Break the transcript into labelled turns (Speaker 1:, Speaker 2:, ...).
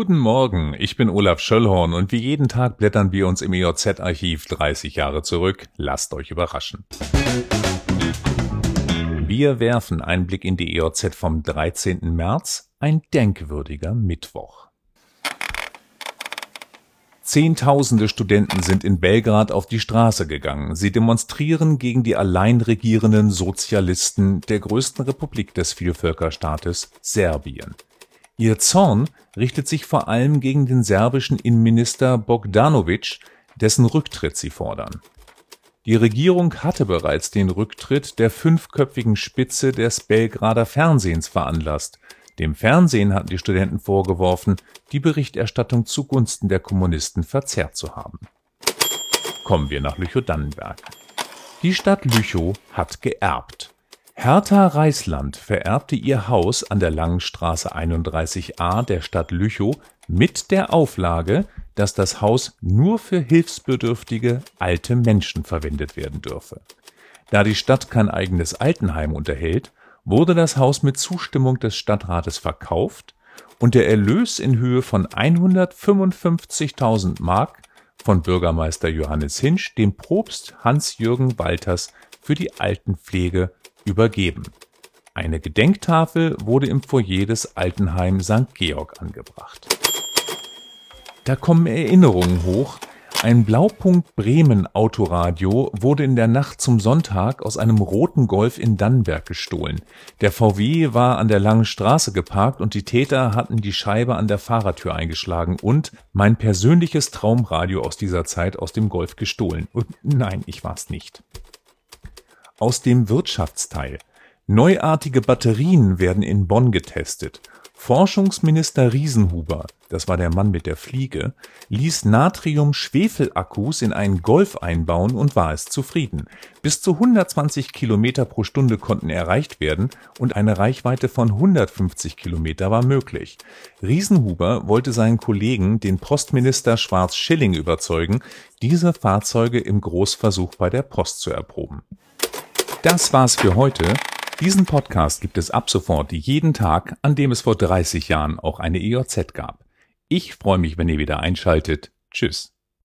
Speaker 1: Guten Morgen, ich bin Olaf Schöllhorn und wie jeden Tag blättern wir uns im EOZ-Archiv 30 Jahre zurück. Lasst euch überraschen. Wir werfen einen Blick in die EOZ vom 13. März, ein denkwürdiger Mittwoch. Zehntausende Studenten sind in Belgrad auf die Straße gegangen. Sie demonstrieren gegen die allein regierenden Sozialisten der größten Republik des Vielvölkerstaates Serbien. Ihr Zorn richtet sich vor allem gegen den serbischen Innenminister Bogdanovic, dessen Rücktritt sie fordern. Die Regierung hatte bereits den Rücktritt der fünfköpfigen Spitze des Belgrader Fernsehens veranlasst dem Fernsehen hatten die Studenten vorgeworfen, die Berichterstattung zugunsten der Kommunisten verzerrt zu haben. Kommen wir nach Lüchow-Dannenberg. Die Stadt Lüchow hat geerbt. Hertha Reisland vererbte ihr Haus an der Langen Straße 31a der Stadt Lüchow mit der Auflage, dass das Haus nur für hilfsbedürftige alte Menschen verwendet werden dürfe. Da die Stadt kein eigenes Altenheim unterhält, wurde das Haus mit Zustimmung des Stadtrates verkauft und der Erlös in Höhe von 155.000 Mark von Bürgermeister Johannes Hinsch dem Propst Hans-Jürgen Walters für die Altenpflege übergeben. Eine Gedenktafel wurde im Foyer des Altenheim St. Georg angebracht. Da kommen Erinnerungen hoch ein Blaupunkt Bremen Autoradio wurde in der Nacht zum Sonntag aus einem roten Golf in Dannenberg gestohlen. Der VW war an der Langen Straße geparkt und die Täter hatten die Scheibe an der Fahrertür eingeschlagen und mein persönliches Traumradio aus dieser Zeit aus dem Golf gestohlen. Und nein, ich war's nicht. Aus dem Wirtschaftsteil. Neuartige Batterien werden in Bonn getestet. Forschungsminister Riesenhuber, das war der Mann mit der Fliege, ließ Natrium-Schwefel-Akkus in einen Golf einbauen und war es zufrieden. Bis zu 120 Kilometer pro Stunde konnten erreicht werden und eine Reichweite von 150 Kilometer war möglich. Riesenhuber wollte seinen Kollegen, den Postminister Schwarz-Schilling, überzeugen, diese Fahrzeuge im Großversuch bei der Post zu erproben. Das war's für heute. Diesen Podcast gibt es ab sofort jeden Tag, an dem es vor 30 Jahren auch eine EOZ gab. Ich freue mich, wenn ihr wieder einschaltet. Tschüss.